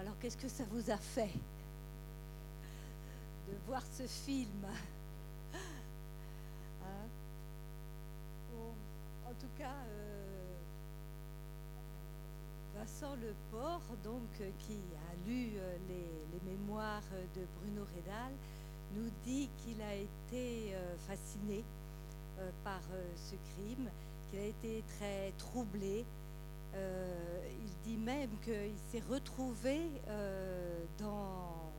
alors qu'est-ce que ça vous a fait de voir ce film Hein En tout cas, euh, Vincent Leport, donc, euh, qui a lu euh, les, mémoires de Bruno Rédal, nous dit qu'il a été fasciné par ce crime, qu'il a été très troublé. Euh, il dit même qu'il s'est retrouvé euh, dans,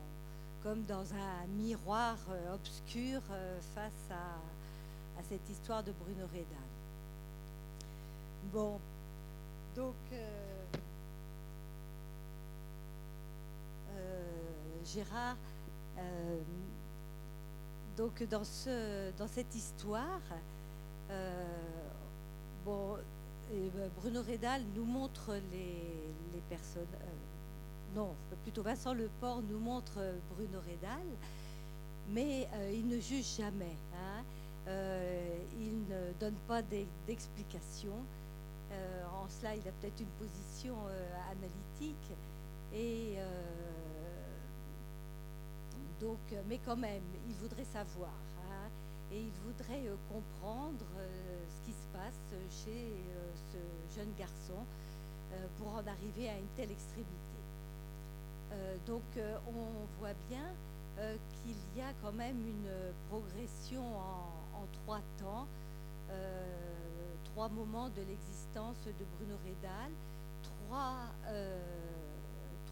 comme dans un miroir euh, obscur face à, cette histoire de Bruno Rédal. Bon, donc Gérard, donc dans, dans cette histoire, bon, euh, Bruno Rédal nous montre les, personnes. euh, non, plutôt Vincent Leport nous montre euh, Bruno Rédal, mais il ne juge jamais. hein. Il ne donne pas d'e- d'explication. Euh, en cela, il a peut-être une position analytique. Et donc, mais quand même, il voudrait savoir. Et il voudrait euh, comprendre euh, ce qui se passe chez euh, ce jeune garçon pour en arriver à une telle extrémité. Donc, on voit bien qu'il y a quand même une progression en, trois temps, trois moments de l'existence de Bruno Rédal, trois,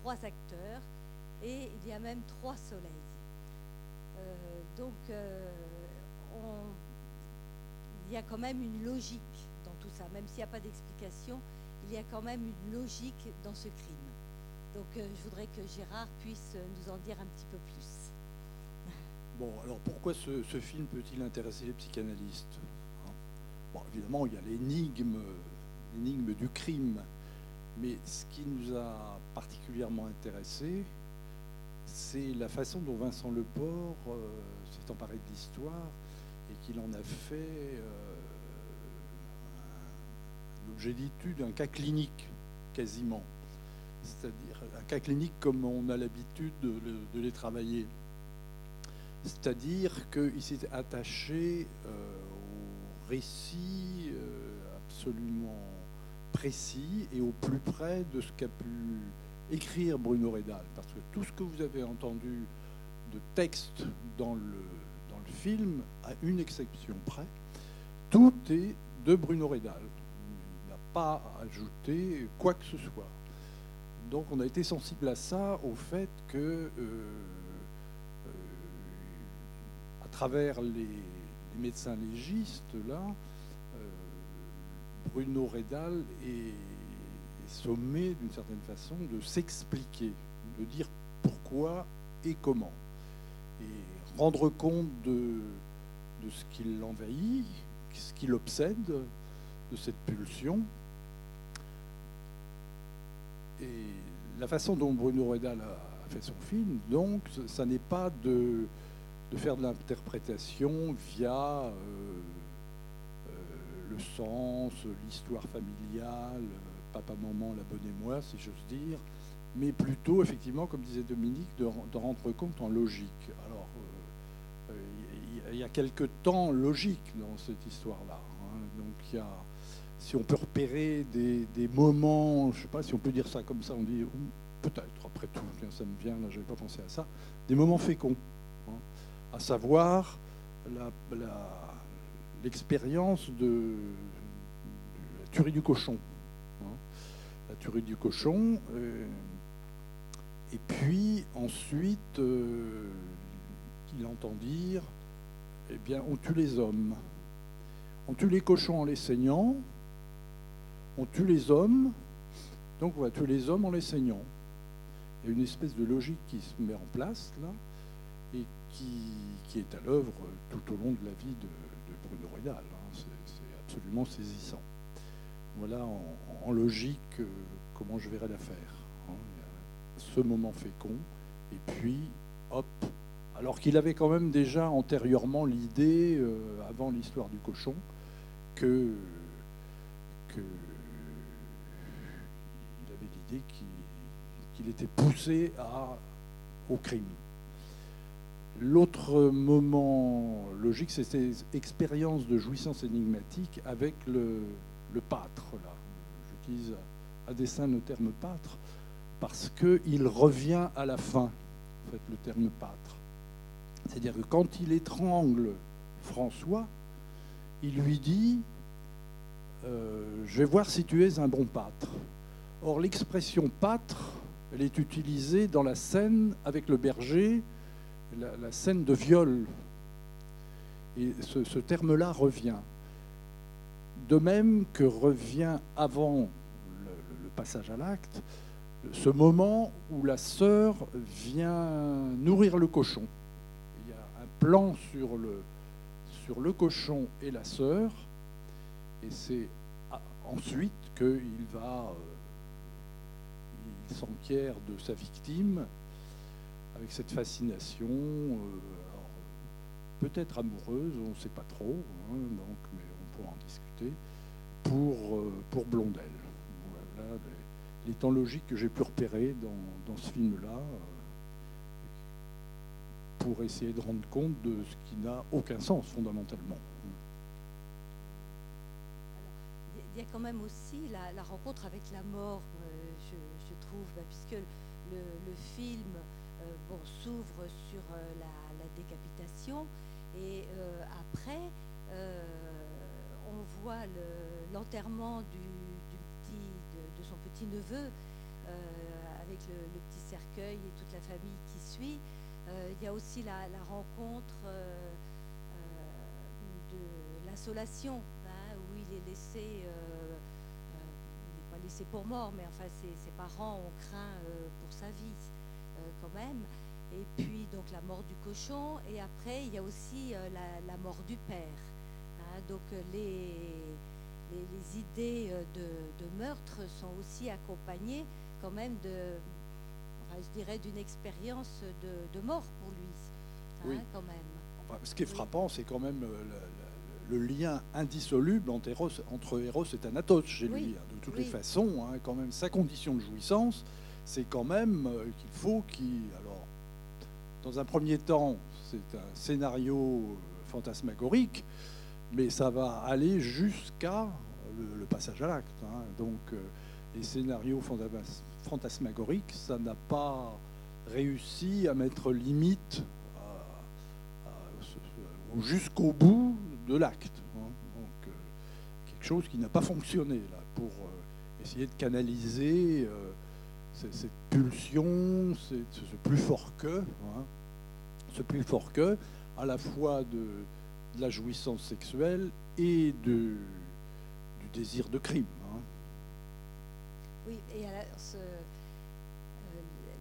trois acteurs, et il y a même trois soleils. Donc, on- il y a quand même une logique dans tout ça, même s'il n'y a pas d'explication, il y a quand même une logique dans ce crime. Donc, euh, je voudrais que Gérard puisse euh, nous en dire un petit peu plus. Bon, alors pourquoi ce, film peut-il intéresser les psychanalystes hein? Bon, évidemment, il y a l'énigme, du crime, mais ce qui nous a particulièrement intéressé, c'est la façon dont Vincent Leport euh, s'est emparé de l'histoire et qu'il en a fait euh, un objet d'étude, un cas clinique quasiment. C'est-à-dire un cas clinique comme on a l'habitude de, le- de les travailler. C'est-à-dire qu'il s'est attaché euh, au récit euh, absolument précis et au plus près de ce qu'a pu écrire Bruno Rédal. Parce que tout ce que vous avez entendu de texte dans le film, à une exception près, tout est de Bruno Rédal. Il n'a pas ajouté quoi que ce soit. Donc on a été sensible à ça, au fait que euh, euh, à travers les, médecins légistes, là, euh, Bruno Rédal est, sommé d'une certaine façon de s'expliquer, de dire pourquoi et comment. Rendre compte de, de ce qui l'envahit, ce qui l'obsède, de cette pulsion. Et la façon dont Bruno Redal a fait son film, donc, ça n'est pas de, de faire de l'interprétation via euh, euh, le sens, l'histoire familiale, euh, papa, maman, la bonne et moi, si j'ose dire, mais plutôt, effectivement, comme disait Dominique, de, de rendre compte en logique. Alors, il y a- il y a quelques temps logiques dans cette histoire-là. hein. Donc, il y a si on peut repérer des, moments, je ne sais pas si on peut dire ça comme ça, on dit peut-être, après tout, ça me vient, là, je n'avais pas pensé à ça, des moments féconds, hein, à savoir l'expérience de, de la tuerie du cochon. hein. la tuerie du cochon, euh, et puis ensuite, euh, il entend dire, eh bien, on tue les hommes. On tue les cochons en les saignant, on tue les hommes, donc on va tuer les hommes en les saignant. Il y a une espèce de logique qui se met en place là, et qui, est à l'œuvre tout au long de la vie de, Bruno Rédal. hein. C'est absolument saisissant. Voilà en, logique euh, comment je verrais l'affaire. hein. Ce moment fécond, et puis, hop, alors qu'il avait quand même déjà antérieurement l'idée, euh, avant l'histoire du cochon, que, il avait l'idée qu'il était poussé au crime. L'autre moment logique, c'était expérience de jouissance énigmatique avec le, pâtre. Là. J'utilise à dessein le terme pâtre parce qu'il revient à la fin, en le terme pâtre. C'est-à-dire que quand il étrangle François, il lui dit euh, Je vais voir si tu es un bon pâtre. Or, l'expression pâtre, elle est utilisée dans la scène avec le berger, la, scène de viol. Et ce terme-là revient. De même que revient avant passage à l'acte, ce moment où la sœur vient nourrir le cochon. Plan sur le, sur le cochon et la sœur, et c'est ensuite qu'il va, euh, il s'enquiert de sa victime avec cette fascination, euh, peut-être amoureuse, on ne sait pas trop, hein, donc, mais on pourra en discuter, pour, euh, pour Blondel. Les, temps logiques que j'ai pu repérer dans, ce film-là pour essayer de rendre compte de ce qui n'a aucun sens fondamentalement. il y a quand même aussi la, rencontre avec la mort, euh, je, trouve, bah, puisque le, film euh, s'ouvre sur la, décapitation et après on voit l'enterrement du, neveu euh, avec le, petit cercueil et toute la famille qui suit. Euh, il y a aussi la, rencontre euh, de l'insolation, hein, où il est laissé, il n'est pas laissé pour mort, mais enfin ses, parents ont craint pour sa vie quand même. Et puis donc la mort du cochon, et après il y a aussi la, mort du père. Hein. donc les, les, idées euh, de, meurtre sont aussi accompagnées quand même de, je dirais, d'une expérience de, mort pour lui, hein, quand même. ce qui est frappant, c'est quand même euh, le, lien indissoluble entre Eros, entre Eros et Thanatos chez lui. Hein. De toutes les façons, hein, quand même, sa condition de jouissance, c'est quand même euh, qu'il faut qu'il. Alors, dans un premier temps, c'est un scénario fantasmagorique mais ça va aller jusqu'à le, passage à l'acte. Donc euh, les scénarios fantasmagoriques, ça n'a pas réussi à mettre limite jusqu'au bout de l'acte. Hein. Euh, quelque chose qui n'a pas fonctionné là pour euh, essayer de canaliser cette, pulsion, ce plus fort que, hein. ce plus fort que, à la fois de la jouissance sexuelle et du désir de crime. Oui, et alors, euh,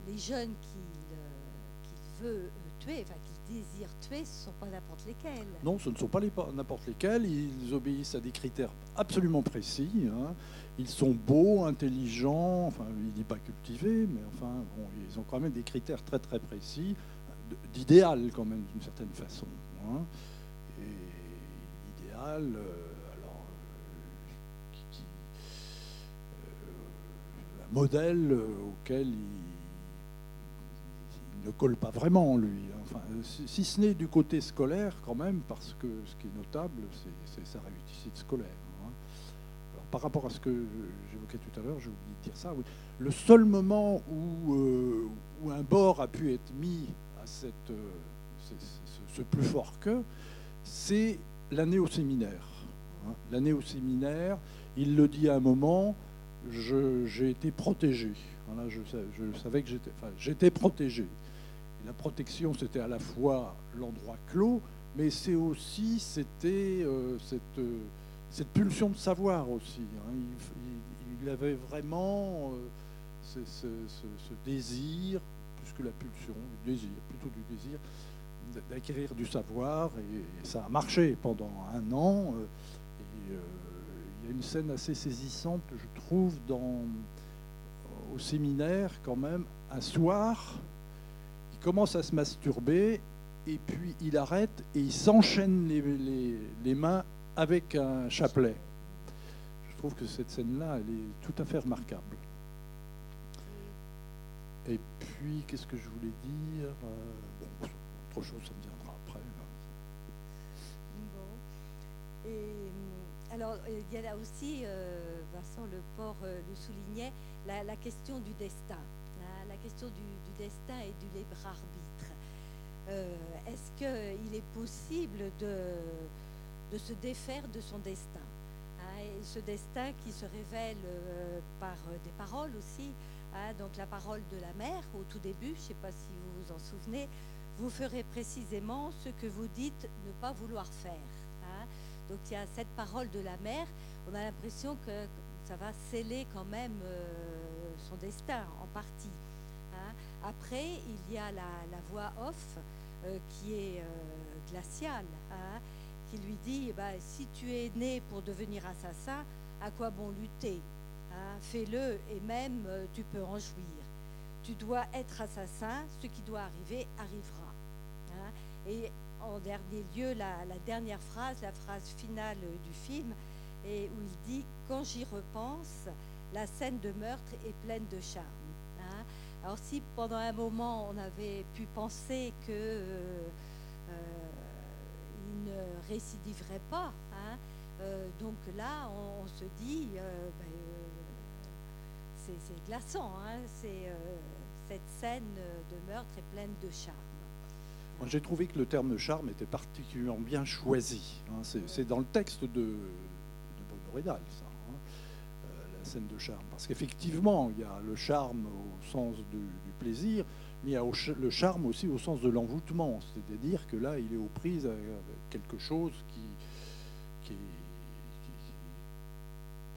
les jeunes qu'il veut tuer, enfin qu'il désire tuer, ce ne sont pas n'importe lesquels. Non, ce ne sont pas n'importe lesquels. Ils obéissent à des critères absolument précis. Hein. Ils sont beaux, intelligents, enfin, il dit pas cultivés, mais enfin, bon, ils ont quand même des critères très très précis, d'idéal quand même d'une certaine façon. Hein alors, un modèle auquel il, ne colle pas vraiment, lui. Enfin, si ce n'est du côté scolaire, quand même, parce que ce qui est notable, c'est sa réussite scolaire. Hein. par rapport à ce que j'évoquais tout à l'heure, j'ai oublié de dire ça. Le seul moment où, euh, où, un bord a pu être mis à cette, euh, ce, plus fort que, c'est l'année au séminaire. Hein. L'année au séminaire, il le dit à un moment, j'ai été protégé. je, savais que j'étais enfin, protégé. la protection, c'était à la fois l'endroit clos, mais c'est aussi c'était euh, cette, euh, cette, pulsion de savoir aussi. Hein. Il, avait vraiment euh, ce, désir, plus que la pulsion, le désir, plutôt du désir, d'acquérir du savoir et, ça a marché pendant un an. Et, une scène assez saisissante, je trouve, dans, au séminaire quand même. Un soir, il commence à se masturber et puis il arrête et il s'enchaîne les, les, mains avec un chapelet. Je trouve que cette scène-là, elle est tout à fait remarquable. Et puis, qu'est-ce que je voulais dire? Euh, bon, Autre chose, ça me viendra après. Bon. Alors, il y a là aussi, euh, Vincent Leport euh, le soulignait, la, question du destin. Hein, la question du, destin et du libre arbitre. Euh, Est-ce qu'il est possible de, se défaire de son destin hein, Ce destin qui se révèle euh, par des paroles aussi. Hein, donc la parole de la mère au tout début, je ne sais pas si vous vous en souvenez, vous ferez précisément ce que vous dites ne pas vouloir faire. Donc il y a cette parole de la mère, on a l'impression que ça va sceller quand même euh, son destin en partie. Hein. Après, il y a la, voix off euh, qui est euh, glaciale, hein, qui lui dit, bah, si tu es né pour devenir assassin, à quoi bon lutter hein, Fais-le et même tu peux en jouir. Tu dois être assassin, ce qui doit arriver arrivera. Et en dernier lieu, la, dernière phrase, la phrase finale du film, où il dit Quand j'y repense, la scène de meurtre est pleine de charme. Hein. Alors, si pendant un moment on avait pu penser que euh, euh, ne récidiverait pas, hein, euh, donc là, on, se dit ben, c'est glaçant, hein, cette scène de meurtre est pleine de charme. J'ai trouvé que le terme charme était particulièrement bien choisi. Hein. C'est dans le texte de, de Bruno Redal, ça, hein, euh, la scène de charme. Parce qu'effectivement, il y a le charme au sens de, du plaisir, mais il y a le charme aussi au sens de l'envoûtement. C'est-à-dire que là, il est aux prises avec quelque chose qui,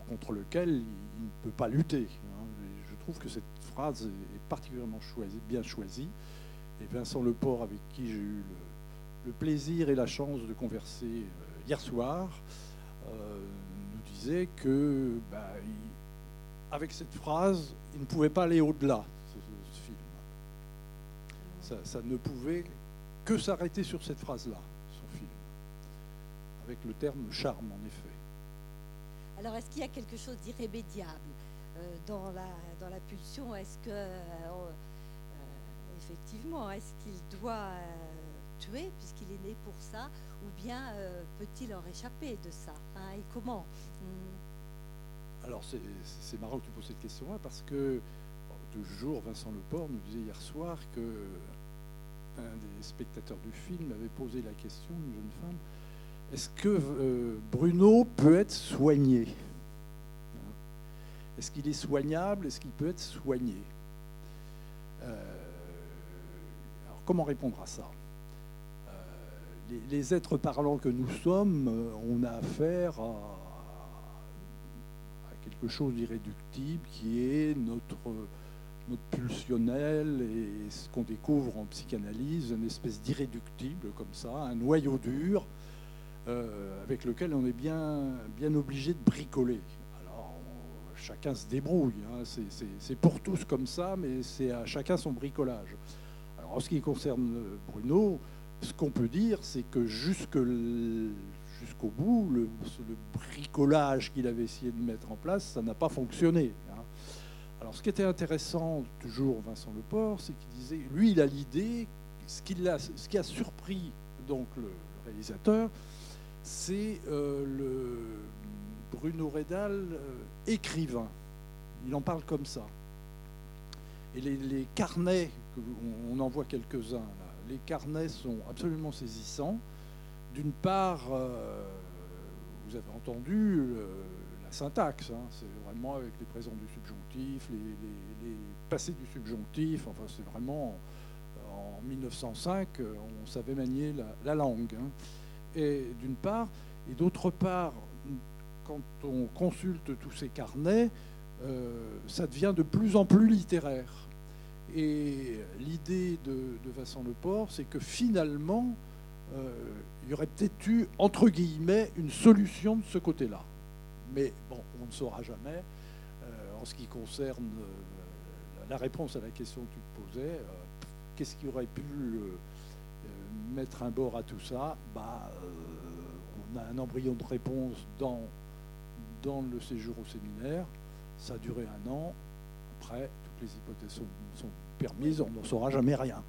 contre lequel il, ne peut pas lutter. Hein. Je trouve que cette phrase est particulièrement bien choisie. Et Vincent Leport, avec qui j'ai eu le, plaisir et la chance de converser euh, hier soir, euh, nous disait que, bah, avec cette phrase, il ne pouvait pas aller au-delà, ce, film. Ça, ne pouvait que s'arrêter sur cette phrase-là, son film, avec le terme charme, en effet. Alors, est-ce qu'il y a quelque chose d'irrémédiable euh, dans, la, dans pulsion? Est-ce que effectivement, est-ce qu'il doit euh, tuer puisqu'il est né pour ça, ou bien euh, peut-il en réchapper de ça hein, Et comment? Mmh. Alors c'est marrant que tu poses cette question-là parce que toujours Vincent Leport nous disait hier soir que un des spectateurs du film avait posé la question, une jeune femme, est-ce que euh, Bruno peut être soigné? Est-ce qu'il est soignable? Est-ce qu'il peut être soigné? Comment répondre à ça? Euh, les, êtres parlants que nous sommes, euh, on a affaire à, quelque chose d'irréductible qui est notre, notre pulsionnel et ce qu'on découvre en psychanalyse, une espèce d'irréductible comme ça, un noyau dur euh, avec lequel on est bien, obligé de bricoler. Chacun se débrouille, hein, c'est pour tous comme ça, mais c'est à chacun son bricolage. En ce qui concerne Bruno, ce qu'on peut dire, c'est que jusqu'au jusqu bout, le, bricolage qu'il avait essayé de mettre en place, ça n'a pas fonctionné. Hein. Alors, ce qui était intéressant, toujours Vincent Leport, c'est qu'il disait, lui, il a l'idée, ce, qui a surpris donc le, réalisateur, c'est euh, le Bruno Redal, euh, écrivain. Il en parle comme ça. Et les carnets on en voit quelques-uns. Les carnets sont absolument saisissants. D'une part, euh, vous avez entendu euh, la syntaxe, hein, c'est vraiment avec les présents du subjonctif, les, passés du subjonctif, enfin c'est vraiment en 1905, on savait manier la, la langue. Hein. Et d'une part, et d'autre part, quand on consulte tous ces carnets, euh, ça devient de plus en plus littéraire. Et l'idée de, Vincent Leport, c'est que finalement, euh, il y aurait peut-être eu, entre guillemets, une solution de ce côté-là. Mais bon, on ne saura jamais. Euh, en ce qui concerne euh, la réponse à la question que tu te posais, qu'est-ce qui aurait pu mettre un bord à tout ça? Bah, On a un embryon de réponse dans, dans le séjour au séminaire. Ça a duré un an. Après, les hypothèses sont, permises, on n'en saura jamais rien.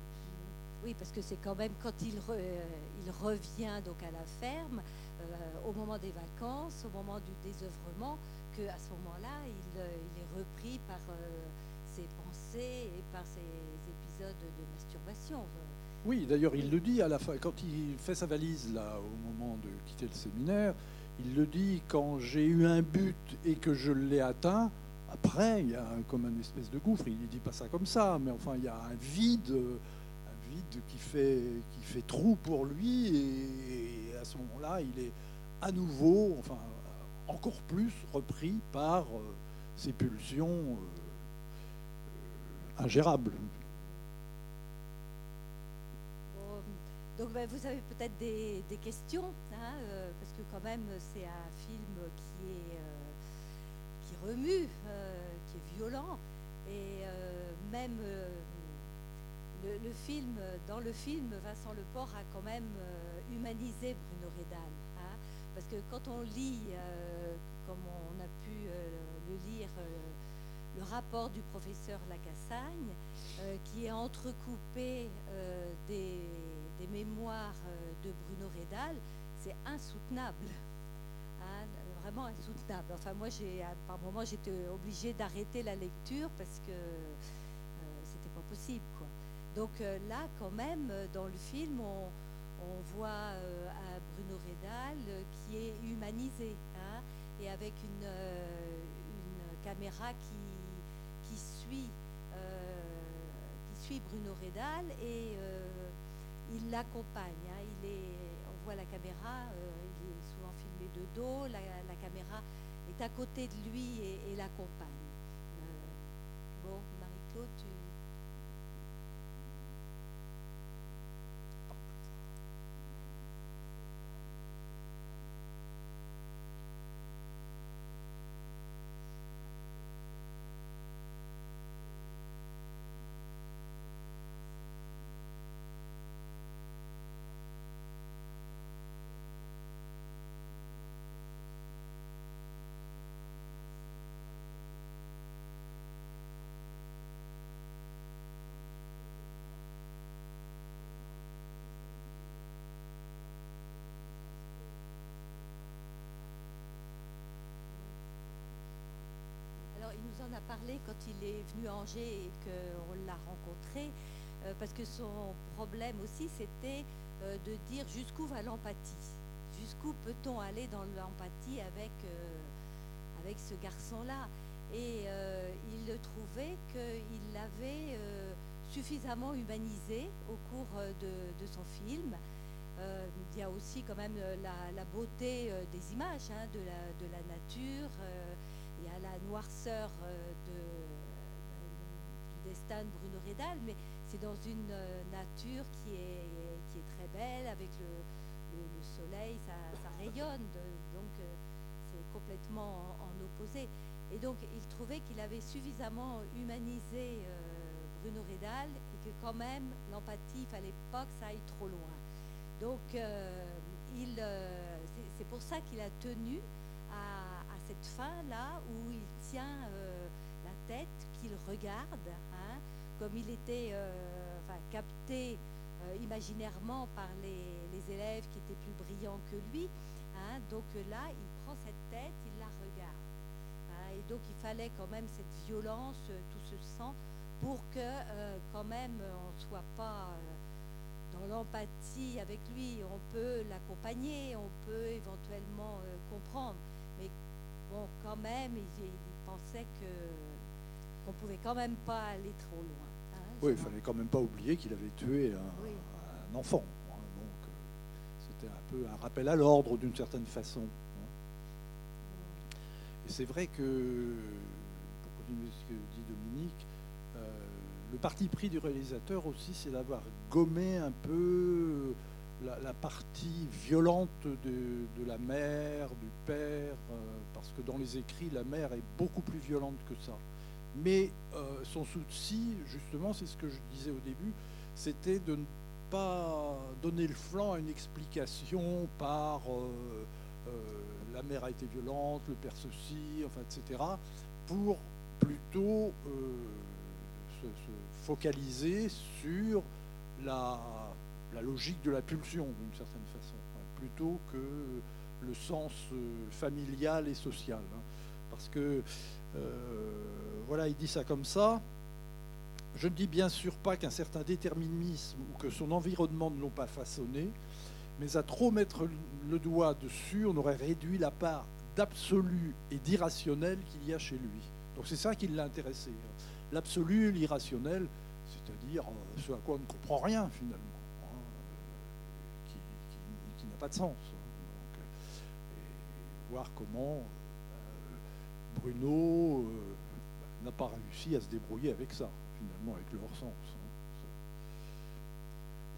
Oui, parce que c'est quand même quand il, il revient donc à la ferme, au moment des vacances, au moment du désœuvrement, qu'à ce moment-là, il, est repris par ses pensées et par ses épisodes de masturbation. Oui, d'ailleurs, il le dit à la fin, quand il fait sa valise là, au moment de quitter le séminaire, il le dit quand j'ai eu un but et que je l'ai atteint. Après, il y a comme une espèce de gouffre. Il ne dit pas ça comme ça, mais enfin, il y a un vide, un vide qui fait, qui fait trou pour lui. Et, à ce moment-là, il est à nouveau, enfin, encore plus repris par ces euh, pulsions euh, euh, ingérables. Donc ben, vous avez peut-être des, questions, hein, euh, parce que quand même c'est un film qui est remue, euh, qui est violent, et même le, film, dans le film, Vincent Leport a quand même humanisé Bruno Redal, hein, parce que quand on lit, comme on a pu le lire, le rapport du professeur Lacassagne, qui est entrecoupé des mémoires euh, de Bruno Redal, c'est insoutenable. Hein, vraiment insoutenable. Enfin, moi, j'ai, par moment, j'étais obligée d'arrêter la lecture parce que euh, c'était pas possible. Quoi. Donc euh, là, quand même, dans le film, on, voit un Bruno Redal qui est humanisé hein, et avec une, caméra qui, suit, Bruno Redal et il l'accompagne. Hein. il est, on voit la caméra, euh, il est souvent filmé de dos, la, caméra est à côté de lui et, l'accompagne. Euh, bon, Marie-Claude, tu, a parlé quand il est venu à Angers et qu'on l'a rencontré, euh, parce que son problème aussi, c'était euh, de dire jusqu'où va l'empathie? Jusqu'où peut-on aller dans l'empathie avec, euh, avec ce garçon-là? Et il trouvait qu'il l'avait suffisamment humanisé au cours de, son film. il y a aussi quand même la, beauté des images, hein, de, la, de, la, nature la noirceur euh, de, du destin de Bruno Redal, mais c'est dans une euh, nature qui est, qui est très belle, avec le, soleil, ça, rayonne, donc euh, c'est complètement en, opposé. Et donc il trouvait qu'il avait suffisamment humanisé Bruno Redal et que quand même l'empathie, il fallait pas que ça aille trop loin. Donc il, c'est pour ça qu'il a tenu à cette fin-là où il tient euh, la tête, qu'il regarde, hein, comme il était euh, capté euh, imaginairement par les, élèves qui étaient plus brillants que lui. Hein. donc là, il prend cette tête, il la regarde. Hein. et donc il fallait quand même cette violence, tout ce sang, pour que quand même on ne soit pas dans l'empathie avec lui. On peut l'accompagner, on peut éventuellement comprendre bon, quand même, il, pensait que qu'on pouvait quand même pas aller trop loin. Hein, oui, il fallait quand même pas oublier qu'il avait tué un, enfant. Hein, donc, euh, c'était un peu un rappel à l'ordre d'une certaine façon. Hein. Et c'est vrai que, pour continuer ce que dit Dominique, euh, le parti pris du réalisateur aussi, c'est d'avoir gommé un peu la, partie violente de, la mère, du père, euh, parce que dans les écrits, la mère est beaucoup plus violente que ça. Mais euh, son souci, justement, c'est ce que je disais au début, c'était de ne pas donner le flanc à une explication par euh, la mère a été violente, le père ceci, enfin, etc., pour plutôt se, focaliser sur la, logique de la pulsion, d'une certaine façon, hein, plutôt que le sens euh, familial et social. Hein. parce que, voilà, il dit ça comme ça. Je ne dis bien sûr pas qu'un certain déterminisme ou que son environnement ne l'ont pas façonné, mais à trop mettre le doigt dessus, on aurait réduit la part d'absolu et d'irrationnel qu'il y a chez lui. Donc c'est ça qui l'a intéressé. Hein. L'absolu, l'irrationnel, c'est-à-dire euh, ce à quoi on ne comprend rien finalement, pas de sens. Hein. et voir comment euh, Bruno euh, n'a pas réussi à se débrouiller avec ça, finalement, avec leur sens.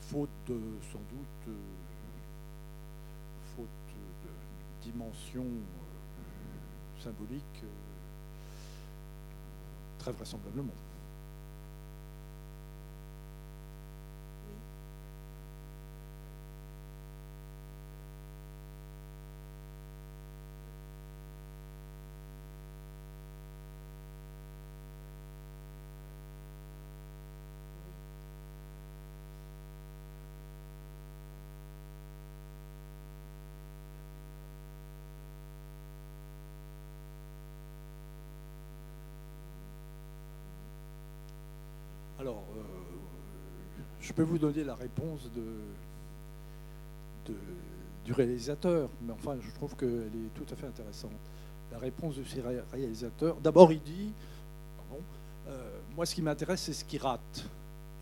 Faute de, sans doute, faute de dimension symbolique très vraisemblablement. Alors, euh, je peux vous donner la réponse de, du réalisateur, mais enfin, je trouve qu'elle est tout à fait intéressante. La réponse de ce réalisateur, d'abord, il dit, euh, moi, ce qui m'intéresse, c'est ce qui rate.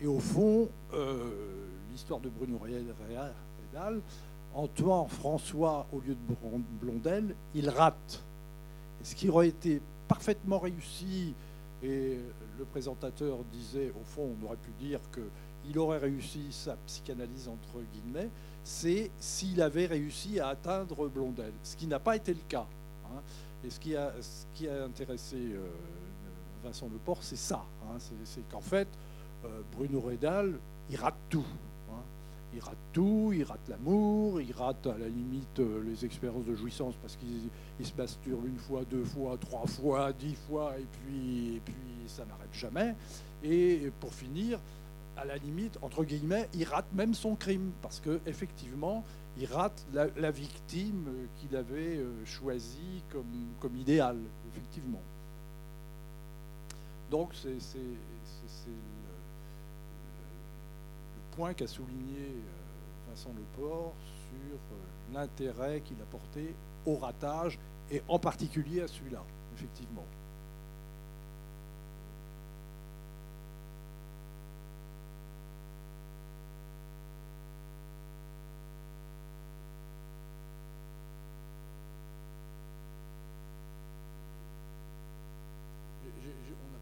Et au fond, euh, l'histoire de Bruno Réal, Antoine François, au lieu de Blondel, il rate. Ce qui aurait été parfaitement réussi et le présentateur disait, au fond, on aurait pu dire qu'il aurait réussi sa psychanalyse, entre guillemets, c'est s'il avait réussi à atteindre Blondel, ce qui n'a pas été le cas. Hein. Et ce qui, a, ce qui a intéressé euh, Vincent Leport, c'est ça. Hein. c'est qu'en fait, euh, Bruno Redal, il rate tout. Il rate tout, il rate l'amour, il rate à la limite euh, les expériences de jouissance parce qu'il se masturbe une fois, deux fois, trois fois, dix fois, et puis, ça n'arrête jamais. Et pour finir, à la limite, entre guillemets, il rate même son crime, parce qu'effectivement, il rate la, victime qu'il avait euh, choisie comme, comme idéal, effectivement. Donc c'est point qu'a souligné euh, Vincent Leport sur euh, l'intérêt qu'il a porté au ratage, et en particulier à celui-là, effectivement.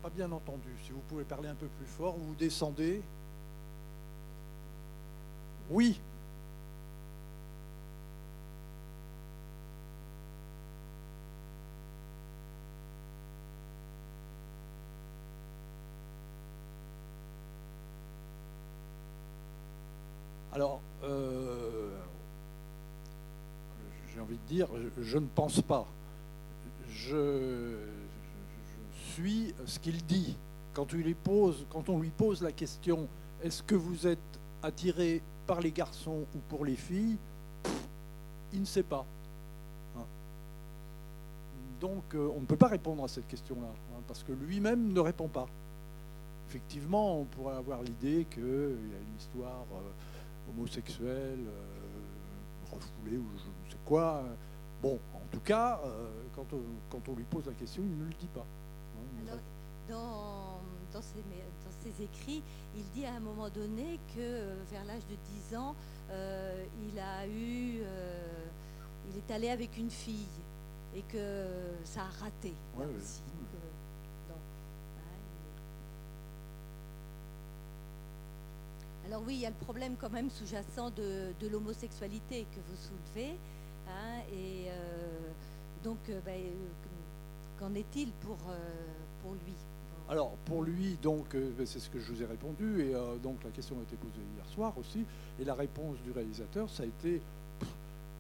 pas bien entendu. Si vous pouvez parler un peu plus fort, vous descendez. Oui. Alors, euh, j'ai envie de dire, je ne pense pas. Je, suit ce qu'il dit. Quand on lui pose la question est-ce que vous êtes attiré par les garçons ou pour les filles Il ne sait pas. Hein. Donc euh, on ne peut pas répondre à cette question-là, hein, parce que lui-même ne répond pas. Effectivement, on pourrait avoir l'idée qu'il y a une histoire euh, homosexuelle, euh, refoulée ou je ne sais quoi. Bon, en tout cas, quand quand on lui pose la question, il ne le dit pas dans, dans, ses, écrits, il dit à un moment donné que euh, vers l'âge de 10 ans, euh, il a eu, euh, il est allé avec une fille et que ça a raté. Alors oui, il y a le problème quand même sous-jacent de, l'homosexualité que vous soulevez. Hein, et donc, ben, qu'en est-il pour, pour lui? Alors pour lui, donc euh, ben, c'est ce que je vous ai répondu, et euh, donc la question a été posée hier soir aussi, et la réponse du réalisateur, ça a été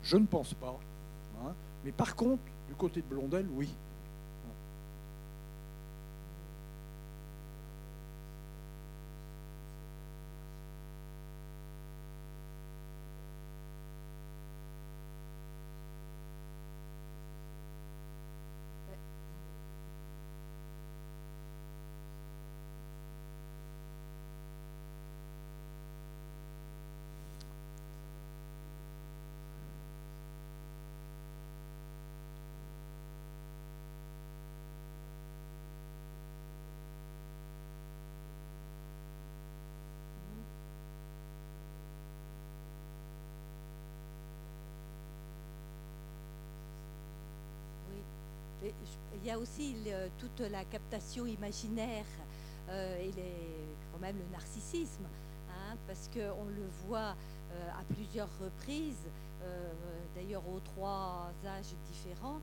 je ne pense pas. Hein. mais par contre, du côté de Blondel, oui. Il y a aussi toute la captation imaginaire et quand même le narcissisme, hein, parce qu'on le voit à plusieurs reprises, d'ailleurs aux trois âges différents,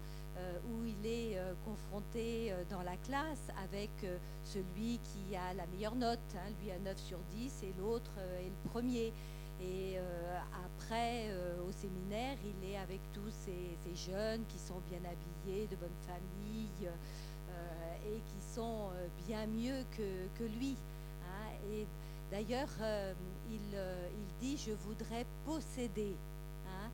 où il est confronté dans la classe avec celui qui a la meilleure note, hein, lui a 9 sur 10 et l'autre est le premier. Et euh, après, euh, au séminaire, il est avec tous ces, jeunes qui sont bien habillés, de bonne famille, euh, et qui sont bien mieux que, lui. Hein. Et d'ailleurs, il, dit, je voudrais posséder. Hein.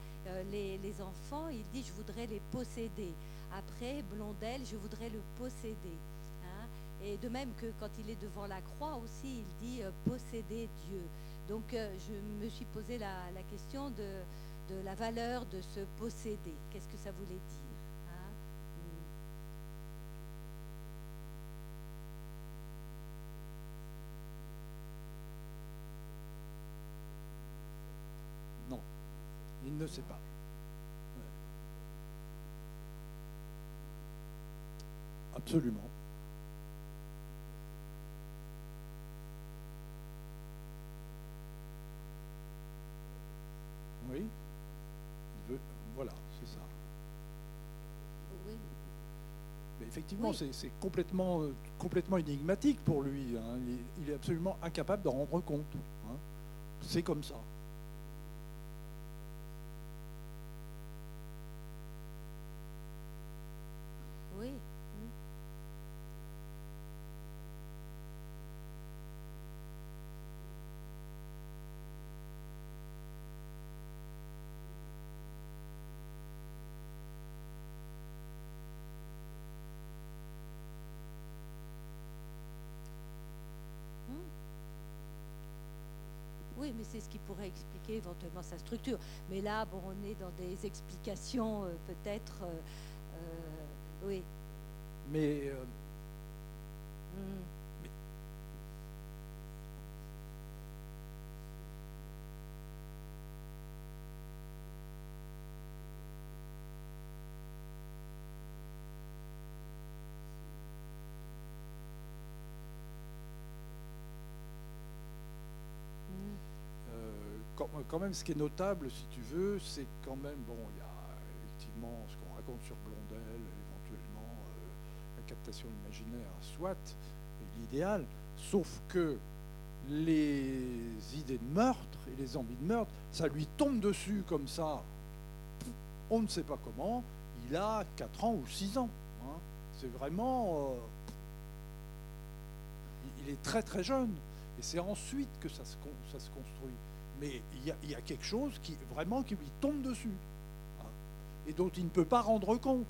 Les, enfants, il dit, je voudrais les posséder. Après, Blondel, je voudrais le posséder. Hein. Et de même que quand il est devant la croix aussi, il dit, posséder Dieu. Donc euh, je me suis posé la, question de, la valeur de se posséder. Qu'est-ce que ça voulait dire hein Non, il ne sait pas. Absolument. Voilà, c'est ça. Mais effectivement, c'est complètement, euh, complètement énigmatique pour lui. Hein. Il, est absolument incapable de rendre compte. Hein. C'est comme ça. mais c'est ce qui pourrait expliquer éventuellement sa structure. Mais là, bon, on est dans des explications euh, peut-être. Euh, euh, oui. Mais. Hmm. Quand même, ce qui est notable, si tu veux, c'est quand même, bon, il y a effectivement ce qu'on raconte sur Blondel, éventuellement euh, la captation imaginaire, soit l'idéal, sauf que les idées de meurtre et les envies de meurtre, ça lui tombe dessus comme ça, on ne sait pas comment, il a 4 ans ou 6 ans. Hein. C'est vraiment... Euh, il est très très jeune. Et c'est ensuite que ça se, ça se construit mais il y, a quelque chose qui vraiment qui lui tombe dessus hein, et dont il ne peut pas rendre compte.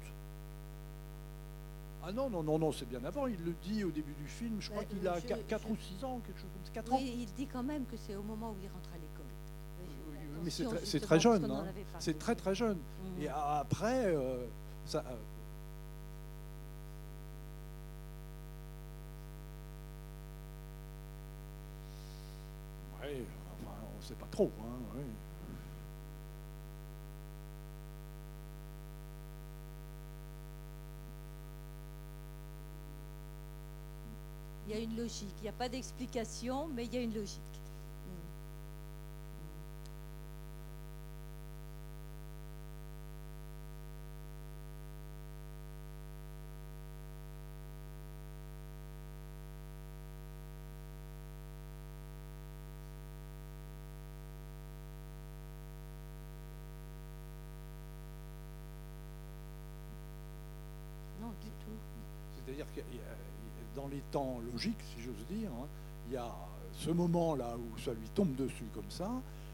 Ah non, non, non, non, c'est bien avant. Il le dit au début du film. Je crois qu'il a 4 ou 6 ans, quelque chose comme ça. 4 ans. il dit quand même que c'est au moment où il rentre à l'école. mais c'est très, jeune. Hein. C'est très très jeune. Mmh. Et après, euh, ça, trop. Hein, il y a une logique. Il n'y a pas d'explication, mais il y a une logique. C'est-à-dire que dans les temps logiques, si j'ose dire, hein, il y a ce moment-là où ça lui tombe dessus comme ça,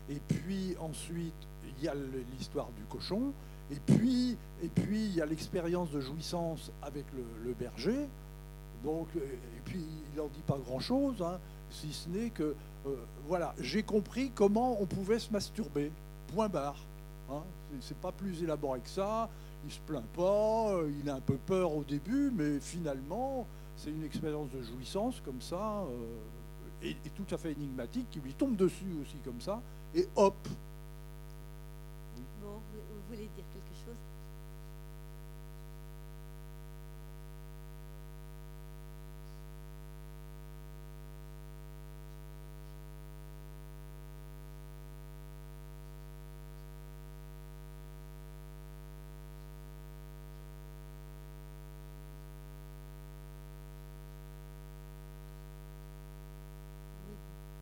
et puis ensuite il y a l'histoire du cochon, et puis, et puis il y a l'expérience de jouissance avec le, berger. Donc, et puis il n'en dit pas grand-chose, hein, si ce n'est que, euh, voilà, j'ai compris comment on pouvait se masturber. Point barre. Hein, c'est pas plus élaboré que ça il se plaint pas, euh, il a un peu peur au début, mais finalement, c'est une expérience de jouissance comme ça, euh, et, tout à fait énigmatique, qui lui tombe dessus aussi comme ça, et hop. Bon, vous voulez dire quelque chose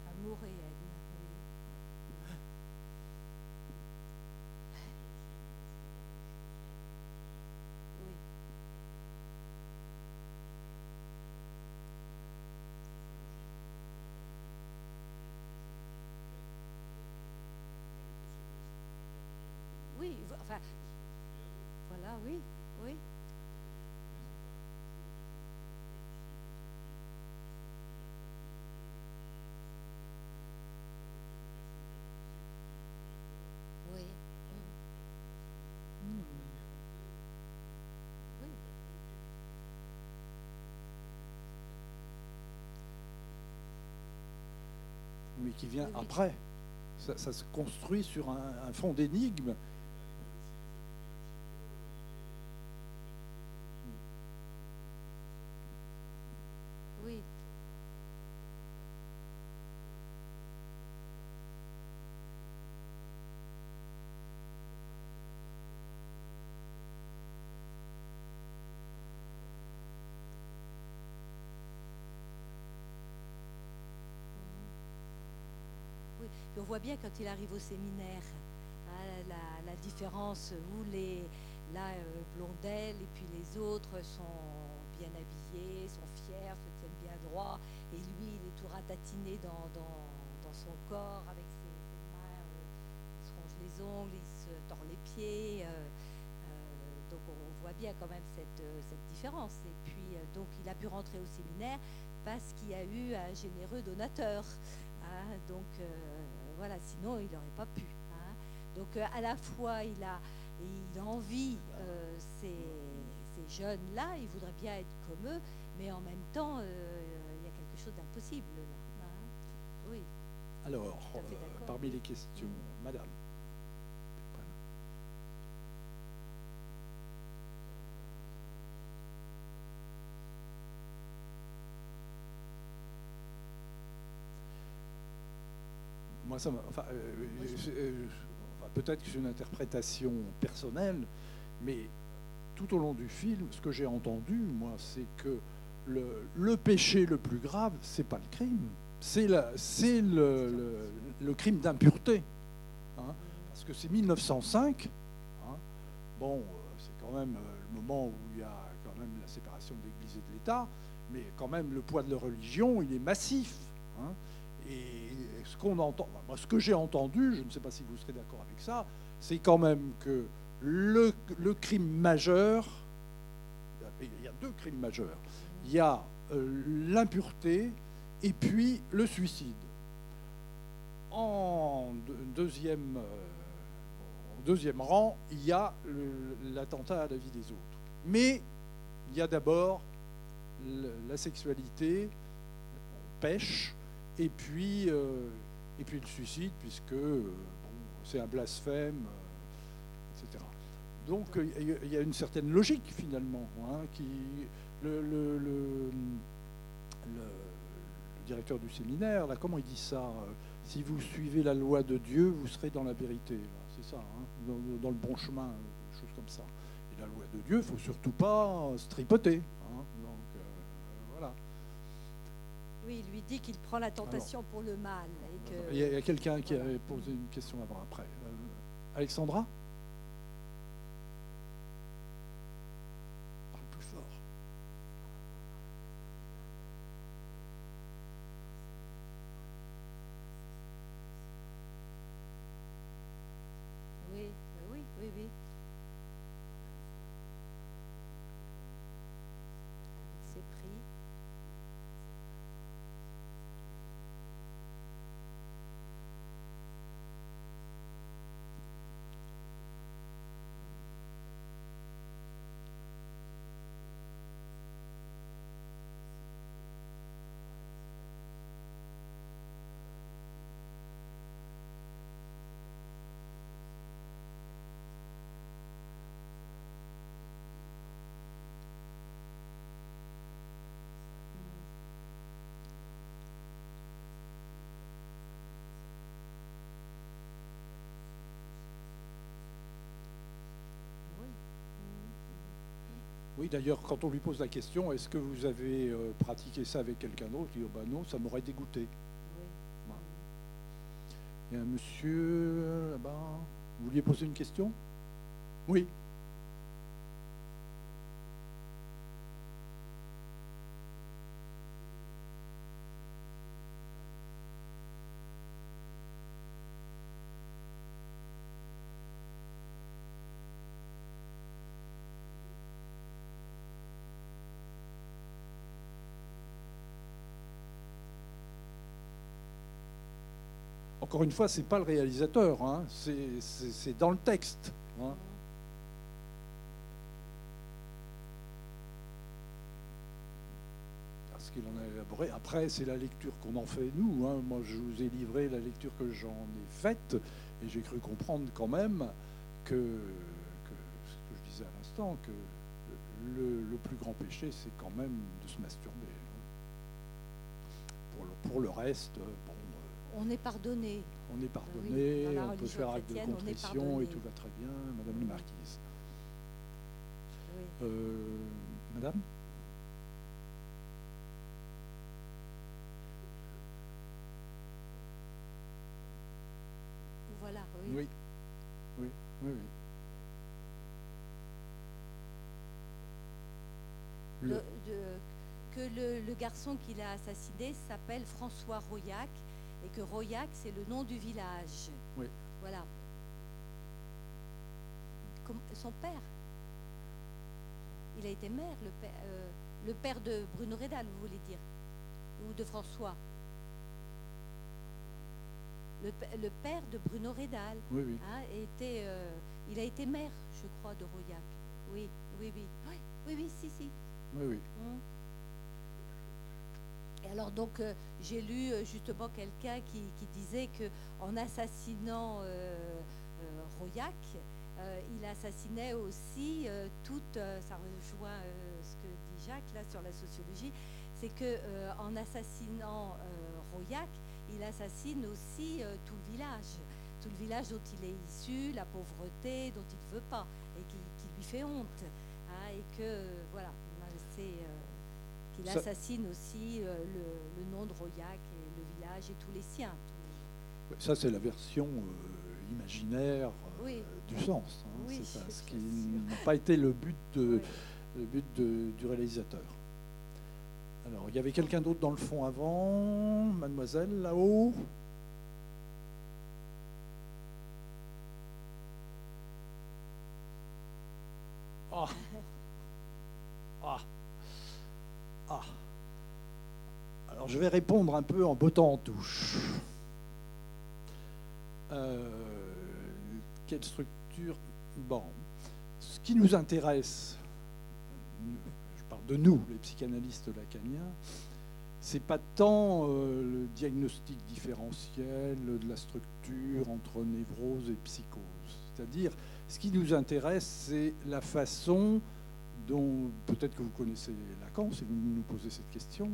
amour et haine. oui. Oui. Oui, vo- enfin, voilà, oui, oui. Oui. mm, Oui. mais qui vient Oui, oui. après. Ça, ça se construit sur un, un fond d'énigme. Oui. Oui, puis on bien quand il arrive au séminaire hein, la, différence où les là euh, et puis les autres sont bien habillés, sont fiers, se tiennent bien droit, et lui il est tout ratatiné dans, dans, dans son corps avec ses, mains, euh, il se ronge les ongles, il se tord les pieds. euh, donc on, voit bien quand même cette, cette différence. Et puis donc il a pu rentrer au séminaire parce qu'il y a eu un généreux donateur. hein. donc voilà, sinon il n'aurait pas pu. hein. Donc euh, à la fois il a, il envie euh, ces, ces jeunes-là, il voudrait bien être comme eux, mais en même temps euh, il y a quelque chose d'impossible là. hein. Oui. Alors, parmi les questions, Madame. Moi, euh, euh, enfin, peut-être que c'est une interprétation personnelle, mais tout au long du film, ce que j'ai entendu, moi, c'est que le, péché le plus grave, c'est pas le crime, c'est le, crime d'impureté. hein, parce que c'est 1905. hein. bon, euh, c'est quand même euh, le moment où il y a quand même la séparation de l'Église et de l'État, mais quand même le poids de la religion, il est massif. hein. Et moi, ce que j'ai entendu, je ne sais pas si vous serez d'accord avec ça, c'est quand même que le, crime majeur, il y a- deux crimes majeurs. Il y a euh, l'impureté et puis le suicide. En deux- deuxième, euh, au deuxième rang, il y a l'attentat à la vie des autres. Mais il y a d'abord la sexualité, on pêche, et puis, euh, et puis le suicide, puisque euh, bon, c'est un blasphème, euh, etc. Donc il y a- une certaine logique finalement. hein, qui, le, le- le- le- directeur du séminaire, là, comment il dit ça Si vous suivez la loi de Dieu, vous serez dans la vérité. C'est ça, hein, dans, le bon chemin, des choses comme ça. Et la loi de Dieu, il faut surtout pas se tripoter. Oui, il lui dit qu'il prend la tentation pour le mal. Et que, Il y a, quelqu'un qui Voilà. avait posé une question avant après. Euh, Alexandra Parle plus fort. Oui, euh, oui, oui, oui. Avec ses prix. Oui. Mhm, Oui, d'ailleurs, quand on lui pose la question, est-ce que vous avez euh, pratiqué ça avec quelqu'un d'autre Il dit, oh, bah non, ça m'aurait dégoûté. Oui. Il y a un monsieur là-bas. Vous vouliez poser une question? Oui. Encore une fois, c'est pas le réalisateur, hein. c'est dans le texte. Hein. Parce qu'il en a élaboré. Après, c'est la lecture qu'on en fait nous. Hein. Moi, je vous ai livré la lecture que j'en ai faite, et j'ai cru comprendre quand même que, ce que je disais à l'instant, que le, plus grand péché, c'est quand même de se masturber. Pour le, reste, on est pardonné. On est pardonné, on peut faire acte de contrition et tout va très bien, Madame la Marquise. Euh, madame Voilà, oui. Oui, oui, oui. que le, le garçon qu'il a assassiné s'appelle François Royac et que Royac, c'est le nom du village. Oui. Voilà. son père, il a été maire, le père, euh, le père de Bruno Redal, vous voulez dire, ou de François. Le, père de Bruno Redal oui, oui. Hein, était, euh, il a été maire, je crois, de Royac. Oui, oui, oui. Oui, oui, si, si. Oui, oui. Hum. Alors donc euh, j'ai lu euh, justement quelqu'un qui, disait que en assassinant euh, Royac, il assassinait aussi toute, ça rejoint ce que dit Jacques là sur la sociologie, c'est que en assassinant Royac, il assassine aussi tout le village, tout le village dont il est issu, la pauvreté dont il ne veut pas et qui, lui fait honte, hein, et que voilà, c'est il assassine aussi euh, le, nom de Royac et le village et tous les siens. Ça, c'est la version euh, imaginaire euh, du sens. Hein, c'est ça, ce qui n'a pas été le but, de, le but du réalisateur. Alors, il y avait quelqu'un d'autre dans le fond avant, mademoiselle, là-haut? Ah. Ah. Ah. Alors je vais répondre un peu en bottant en touche. Euh, quelle structure? Bon, ce qui nous intéresse, je parle de nous, les psychanalystes lacaniens, c'est pas tant euh, le diagnostic différentiel de la structure entre névrose et psychose. C'est-à-dire, ce qui nous intéresse, c'est la façon dont peut-être que vous connaissez Lacan, si vous nous posez cette question,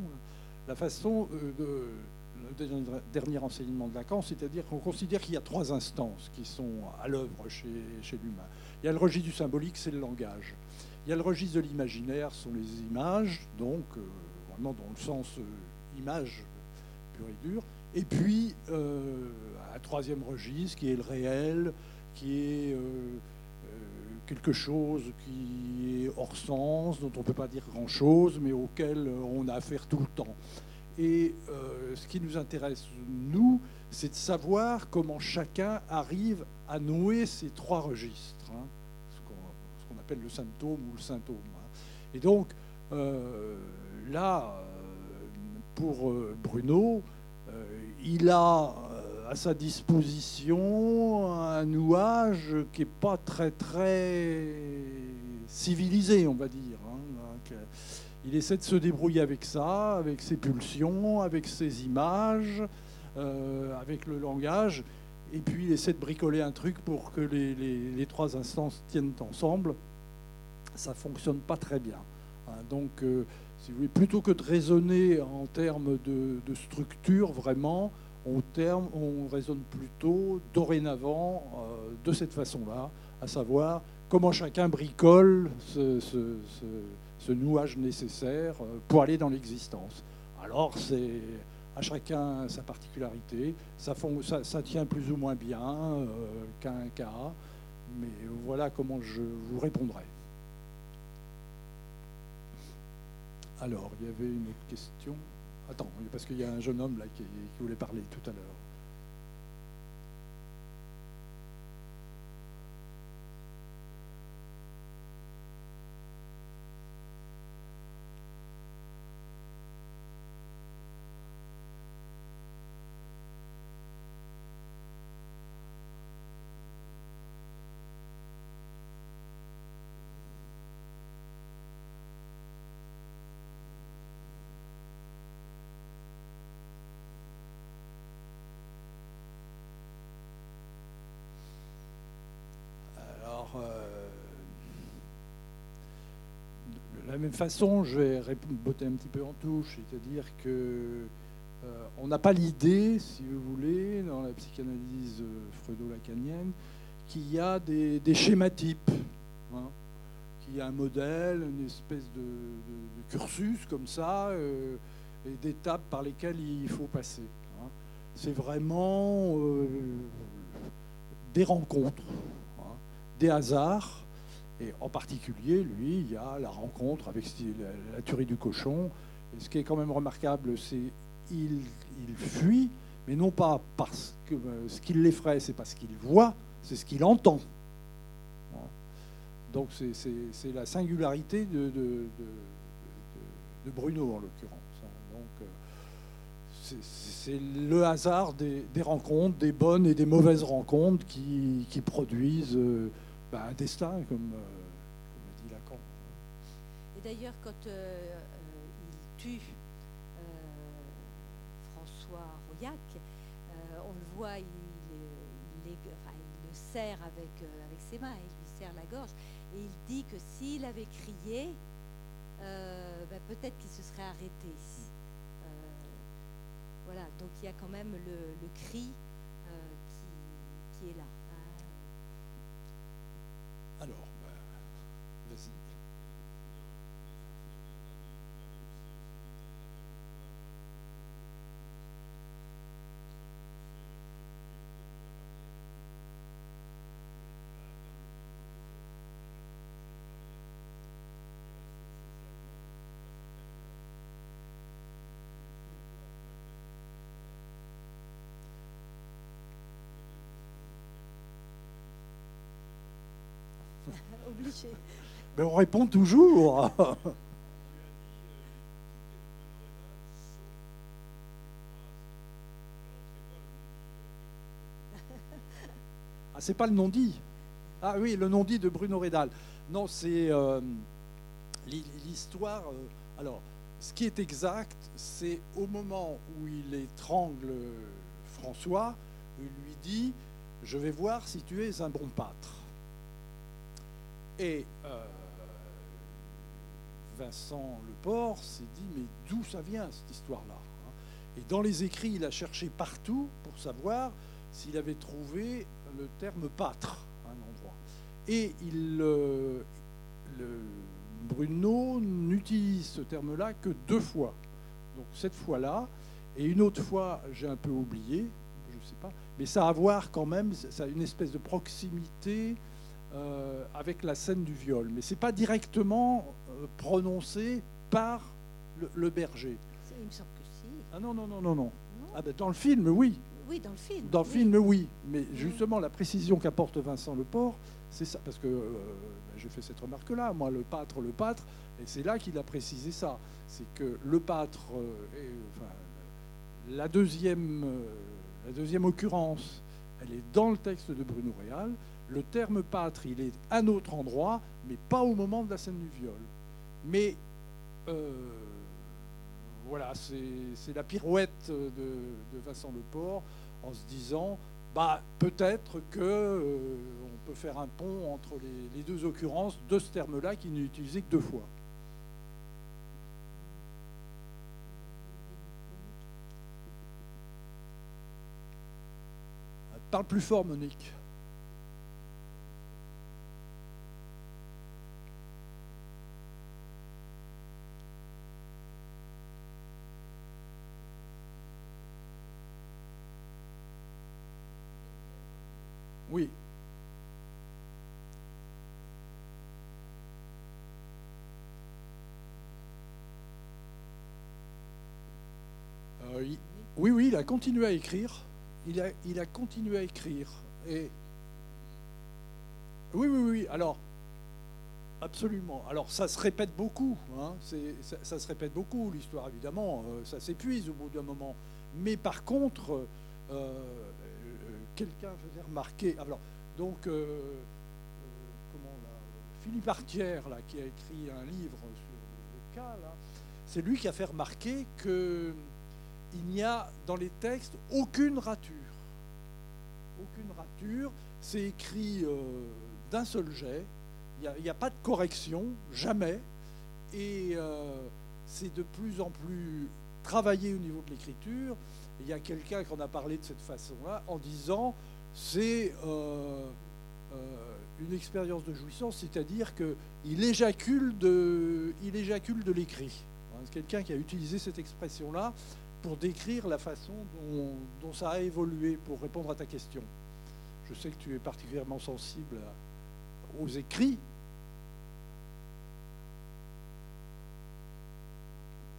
la façon euh, de, le dernier enseignement de Lacan, c'est-à-dire qu'on considère qu'il y a trois instances qui sont à l'œuvre chez, l'humain. Il y a le registre du symbolique, c'est le langage. Il y a le registre de l'imaginaire, ce sont les images, donc euh, vraiment dans le sens euh, image pur et dur. Et puis, un troisième registre qui est le réel, qui est quelque chose qui est hors sens, dont on ne peut pas dire grand-chose, mais auquel on a affaire tout le temps. Et euh, ce qui nous intéresse, nous, c'est de savoir comment chacun arrive à nouer ces trois registres, hein, ce qu'on appelle le symptôme ou le symptôme. Hein. Et donc, euh, là, euh, pour Bruno, il a à sa disposition un nouage qui n'est pas très très civilisé, on va dire. Hein. il essaie de se débrouiller avec ça, avec ses pulsions, avec ses images, euh, avec le langage, et puis il essaie de bricoler un truc pour que les, trois instances tiennent ensemble. Ça fonctionne pas très bien. Hein. Donc, euh, si vous voulez, plutôt que de raisonner en termes de structure, vraiment, on, terme, on raisonne plutôt dorénavant euh, de cette façon-là, à savoir comment chacun bricole ce, nouage nécessaire euh, pour aller dans l'existence. Alors c'est à chacun sa particularité. Ça, tient plus ou moins bien euh, qu'un cas, mais voilà comment je vous répondrai. Alors, il y avait une autre question? Attends, parce qu'il y a un jeune homme là qui voulait parler tout à l'heure. La même façon, je vais botter un petit peu en touche, c'est-à-dire que euh, on n'a pas l'idée, si vous voulez, dans la psychanalyse freudo-lacanienne, qu'il y a des, schémas types, hein, qu'il y a un modèle, une espèce de, cursus comme ça, euh, et d'étapes par lesquelles il faut passer. Hein. C'est vraiment euh, des rencontres, hein, des hasards et en particulier, lui, il y a la rencontre avec la, tuerie du cochon. Et ce qui est quand même remarquable, c'est qu'il il fuit, mais non pas parce que euh, ce qui l'effraie, c'est parce qu'il voit, c'est ce qu'il entend. Donc c'est la singularité de, de, Bruno, en l'occurrence. Donc euh, c'est le hasard des, rencontres, des bonnes et des mauvaises rencontres qui, produisent... Euh, bah, un destin, comme, euh, comme dit Lacan. Et d'ailleurs, quand euh, euh, il tue François Royac, on le voit, il, le serre avec, avec ses mains, il lui serre la gorge, et il dit que s'il avait crié, bah, peut-être qu'il se serait arrêté. voilà, donc il y a quand même le, cri qui, est là. Alors, ben, vas-y. Mais on répond toujours. Ah, c'est pas le non-dit. Ah oui, le non-dit de Bruno Redal. Non, c'est euh, l'histoire. Euh, alors, ce qui est exact, c'est au moment où il étrangle François, il lui dit Je vais voir si tu es un bon pâtre. Et euh, Vincent Leport s'est dit, mais d'où ça vient cette histoire-là hein? Et dans les écrits, il a cherché partout pour savoir s'il avait trouvé le terme pâtre, un endroit. Et il, le, Bruno n'utilise ce terme-là que deux fois. Donc cette fois-là, et une autre fois, j'ai un peu oublié, je ne sais pas, mais ça a à voir quand même, ça a une espèce de proximité euh, avec la scène du viol. Mais ce n'est pas directement euh, prononcé par le, berger. Il me semble que si. Ah non, non, non, non, non. Ah ben, dans le film, oui. Oui, dans le film. Dans le film, oui. Mais justement, la précision qu'apporte Vincent Leport, c'est ça. Parce que euh, j'ai fait cette remarque-là. Moi, le pâtre, le pâtre, et c'est là qu'il a précisé ça. C'est que le pâtre, la, deuxième, la deuxième occurrence, elle est dans le texte de Bruno Réal le terme pâtre, il est à un autre endroit, mais pas au moment de la scène du viol. Mais euh, voilà, c'est la pirouette de, Vincent Leport en se disant, bah, peut-être que euh, on peut faire un pont entre les, les deux occurrences de ce terme-là qui n'est utilisé que deux fois. Parle plus fort, Monique. Oui. Euh, il- oui, oui, a continué à écrire. Il a, il a continué à écrire. Et oui, oui, oui. Alors, absolument. Alors, ça se répète beaucoup. hein. Ça, se répète beaucoup, l'histoire, évidemment. euh, ça s'épuise au bout d'un moment. Mais par contre, euh, euh, quelqu'un faisait remarquer. Alors, donc, euh, comment là, Philippe Artière, là, qui a écrit un livre sur le cas, c'est lui qui a fait remarquer que il n'y a dans les textes aucune rature. Aucune rature. C'est écrit euh, d'un seul jet. Il n'y a, pas de correction, jamais. Et euh, c'est de plus en plus travaillé au niveau de l'écriture. Il y a quelqu'un qui en a parlé de cette façon-là en disant c'est euh, une expérience de jouissance, c'est-à-dire qu'il éjacule de, il éjacule de l'écrit. Hein, quelqu'un qui a utilisé cette expression-là pour décrire la façon dont, dont ça a évolué, pour répondre à ta question. Je sais que tu es particulièrement sensible aux écrits.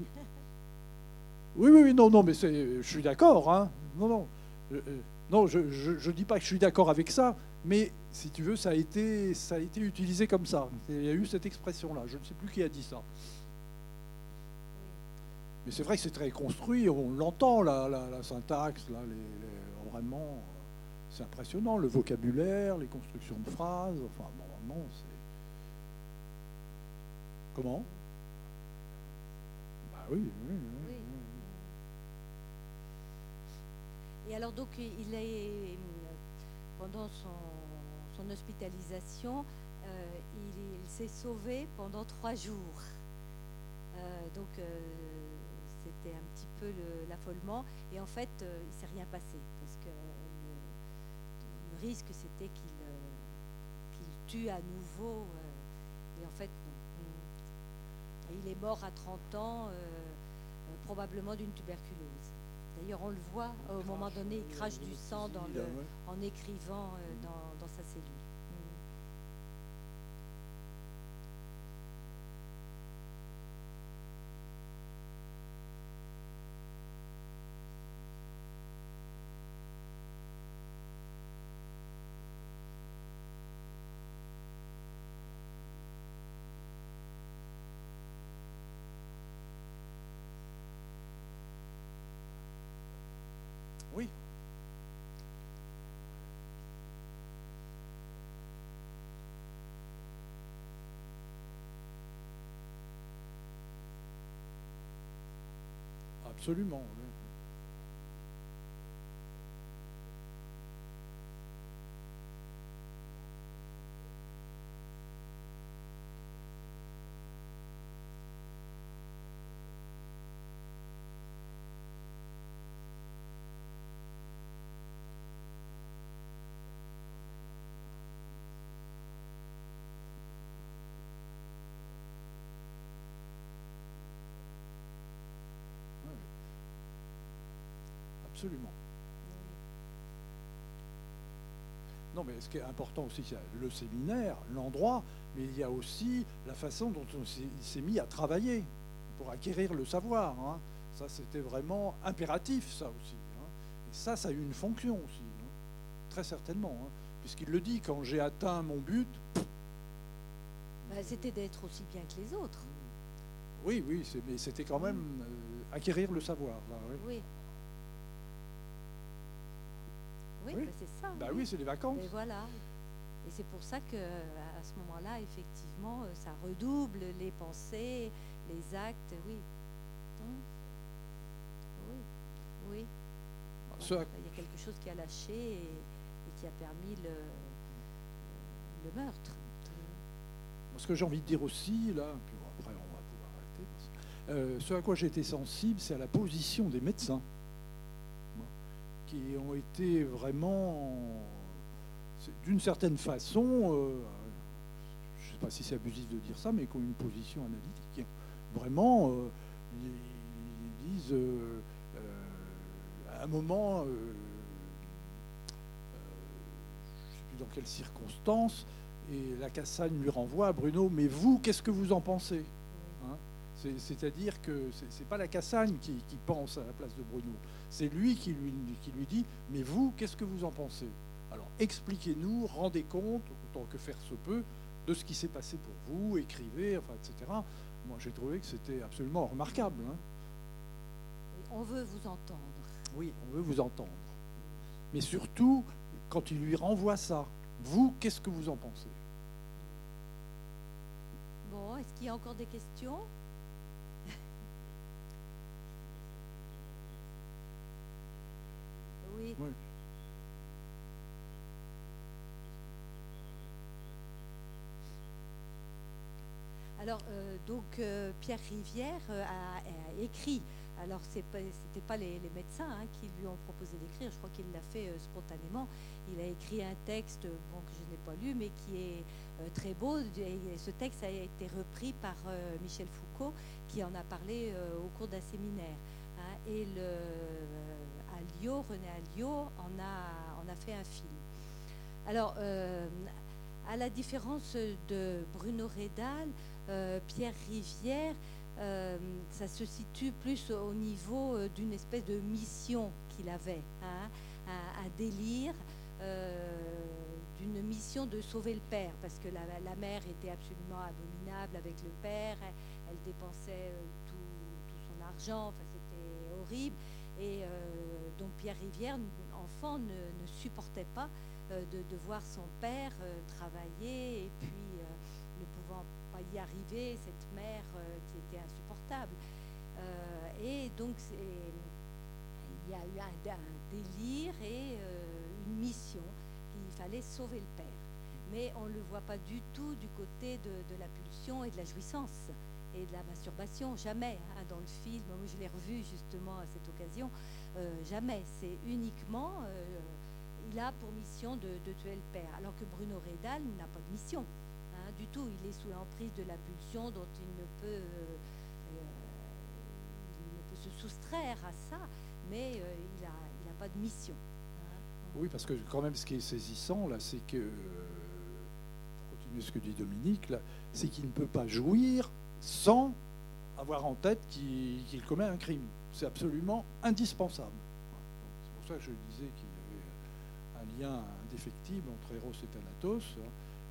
Oui, oui, oui, non, non, mais je suis d'accord. Hein. Non, non, Euh, euh, non, je ne dis pas que je suis d'accord avec ça, mais si tu veux, ça a été, ça a été utilisé comme ça. Il y a eu cette expression-là. Je ne sais plus qui a dit ça. Mais c'est vrai que c'est très construit, on l'entend, la, syntaxe, là, vraiment, c'est impressionnant, le vocabulaire, les constructions de phrases, enfin, normalement, c'est... Comment? Bah oui, oui, oui, Oui. Et alors donc il est pendant son, hospitalisation, euh, il, il s'est sauvé pendant trois jours. Euh, donc euh, c'était un petit peu le- l'affolement. Et en fait, euh, il ne s'est rien passé parce que le, le risque c'était qu'il euh, tue à nouveau. euh, et en fait, non. Mm. Et il est mort à 30 ans, euh, euh, probablement d'une tuberculose. D'ailleurs, on le voit au moment donné, il crache du sang dans le, en écrivant euh, dans, dans sa cellule. Mm. Oui. Absolument. oui. Ouais. Absolument. Non, mais ce qui est important aussi, c'est le séminaire, l'endroit, mais il y a aussi la façon dont on s'est mis à travailler pour acquérir le savoir. hein. Ça, c'était vraiment impératif, ça aussi. hein. Et ça, ça a eu une fonction aussi, hein. très certainement. Puisqu'il le dit, quand j'ai atteint mon but, Bah, c'était d'être aussi bien que les autres. oui, oui, mais c'était quand même euh, acquérir le savoir. Là, oui. Oui. Oui, Oui. bah, c'est ça. Bah oui, c'est les vacances. Mais voilà. Et c'est pour ça que à ce moment-là, effectivement, euh, ça redouble les pensées, les actes, oui. Hum. Oui. Ce Voilà. Il y a quelque chose qui a lâché et, et qui a permis le, le meurtre. Ce que j'ai envie de dire aussi, là, puis après on va pouvoir arrêter, parce euh, ce à quoi j'ai été sensible, c'est à la position des médecins, hein, qui ont été vraiment, c'est- d'une certaine façon, euh, je ne sais pas si c'est abusif de dire ça, mais qui ont une position analytique. Vraiment, euh, ils, disent, euh, à un moment, je ne sais puis dans quelles circonstances. Et la Cassagne lui renvoie à Bruno, mais vous, qu'est-ce que vous en pensez? Hein? C'est-à-dire que ce n'est pas la Cassagne qui, pense à la place de Bruno, c'est lui qui lui, qui lui dit, mais vous, qu'est-ce que vous en pensez? Alors expliquez-nous, rendez compte, autant que faire se peut, de ce qui s'est passé pour vous, écrivez, enfin, etc. Moi, j'ai trouvé que c'était absolument remarquable. Hein. On veut vous entendre. Oui, on veut vous entendre. Mais surtout, quand il lui renvoie ça, vous, qu'est-ce que vous en pensez? Bon, est-ce qu'il y a encore des questions? Oui. Alors, euh, donc, euh, Pierre Rivière euh, a, écrit. Alors, ce n'était pas les, médecins hein, qui lui ont proposé d'écrire. Je crois qu'il l'a fait spontanément. Il a écrit un texte, bon, que je n'ai pas lu, mais qui est très beau. Et ce texte a été repris par Michel Foucault, qui en a parlé au cours d'un séminaire. Hein. et le, René Alliot, en a, a fait un film. Alors, à la différence de Bruno Rédal, euh, Pierre Rivière, euh, ça se situe plus au niveau euh, d'une espèce de mission qu'il avait, hein, un, délire d'une mission de sauver le père, parce que la, mère était absolument abominable avec le père, elle, dépensait tout, son argent, enfin, c'était horrible. Et donc Pierre Rivière, enfant, ne, supportait pas de, de, voir son père travailler et puis ne pouvant y arriver, cette mère euh, qui était insupportable. Euh, et donc, il y a eu un, délire et euh, une mission. Il fallait sauver le père. Mais on ne le voit pas du tout du côté de, la pulsion et de la jouissance de la masturbation. Jamais. Hein, dans le film, je l'ai revu justement à cette occasion. jamais. C'est uniquement il a pour mission de, tuer le père. Alors que Bruno Redal n'a pas de mission du tout. Il est sous l'emprise de la pulsion dont il ne peut, euh, euh, se soustraire à ça, mais euh, il n'a il a pas de mission. Hein. Oui, parce que quand même, ce qui est saisissant, là, c'est que, pour continuer ce que dit Dominique, là, c'est qu'il ne peut pas jouir sans avoir en tête qu'il commet un crime. C'est absolument indispensable. C'est pour ça que je disais qu'il y avait un lien indéfectible entre Eros et Thanatos.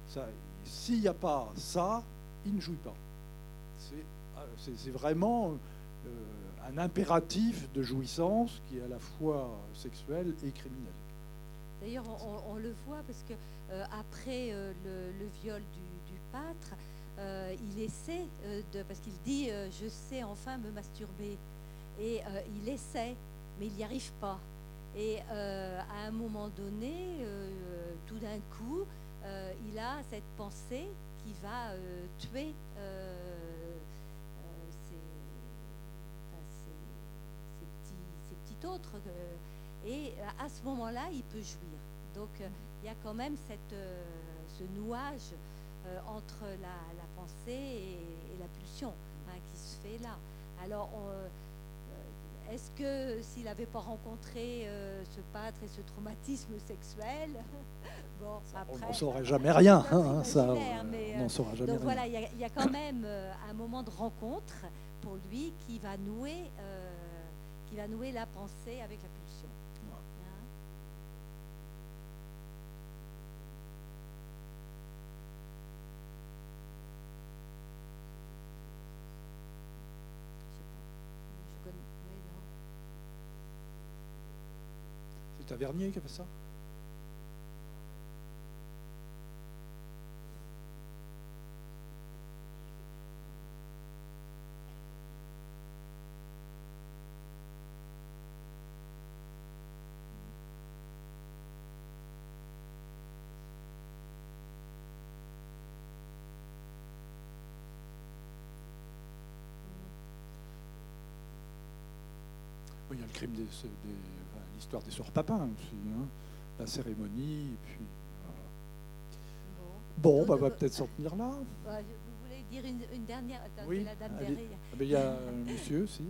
Ça, s'il n'y a pas ça, il ne jouit pas. C'est euh, vraiment euh, un impératif de jouissance qui est à la fois sexuel et criminel. D'ailleurs, on, le voit parce que euh, après le, viol du, du pâtre, il essaie de, parce qu'il dit je sais enfin me masturber, et il essaie, mais il n'y arrive pas. Et à un moment donné, tout d'un coup, euh, il a cette pensée qui va euh, tuer euh, ces, petits, autres. et à ce moment-là, il peut jouir. Donc il y a quand même cette, ce nouage entre la, pensée et, la pulsion hein, qui se fait là. Alors, est-ce que s'il n'avait pas rencontré ce pâtre et ce traumatisme sexuel, on n'en saurait jamais rien. Hein, ça, on saura jamais donc voilà, il y, a quand même euh, un moment de rencontre pour lui qui va nouer, euh, qui va nouer la pensée avec la pulsion. Hein C'est Tavernier qui a fait ça. Il y a le crime des, l'histoire des sœurs papins aussi, hein. la cérémonie, et puis. Bon, bah, on va peut-être s'en tenir là. Vous voulez dire une, dernière Oui, la dame derrière. Ah, ben, il y a un monsieur aussi.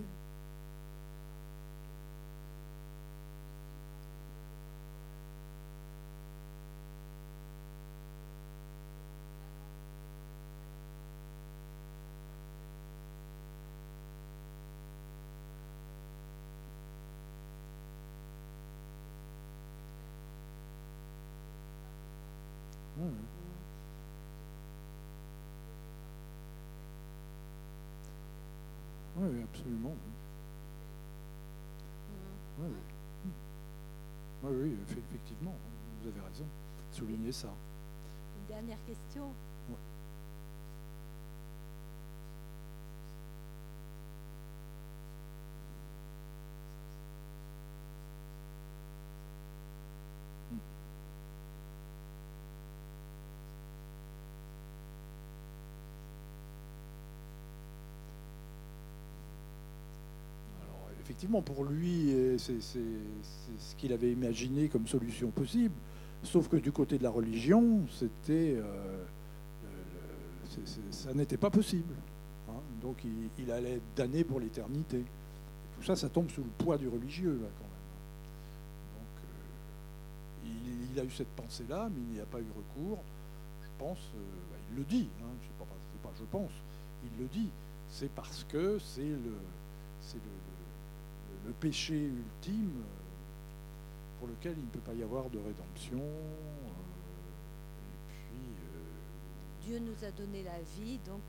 Oui, absolument. Oui, oui. Oui, oui, effe- effectivement, vous avez raison. Souligner ça. Une dernière question. Ouais. Mm. Alors, effectivement, pour lui, euh, c'est ce qu'il avait imaginé comme solution possible. Sauf que du côté de la religion, c'était, euh, c'est- ça n'était pas possible. hein. Donc, il, il allait être damné pour l'éternité. Tout ça, ça tombe sous le poids du religieux, là, quand même. Donc, euh, il, a eu cette pensée-là, mais il n'y a pas eu recours. Je pense, euh, bah, il le dit, hein, je sais pas, pas je pense, il le dit. C'est parce que c'est le, c'est le, le- péché ultime euh, pour lequel il ne peut pas y avoir de rédemption. euh, et puis, euh, Dieu nous a donné la vie, donc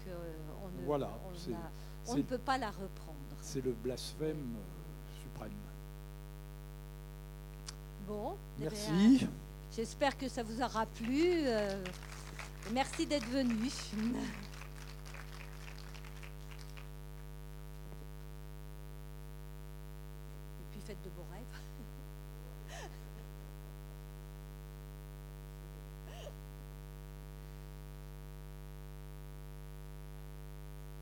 on, ne, Voilà, on a- ne peut pas la reprendre. c'est le blasphème suprême. Bon, eh Merci. J'espère que ça vous aura plu. euh, merci d'être venu.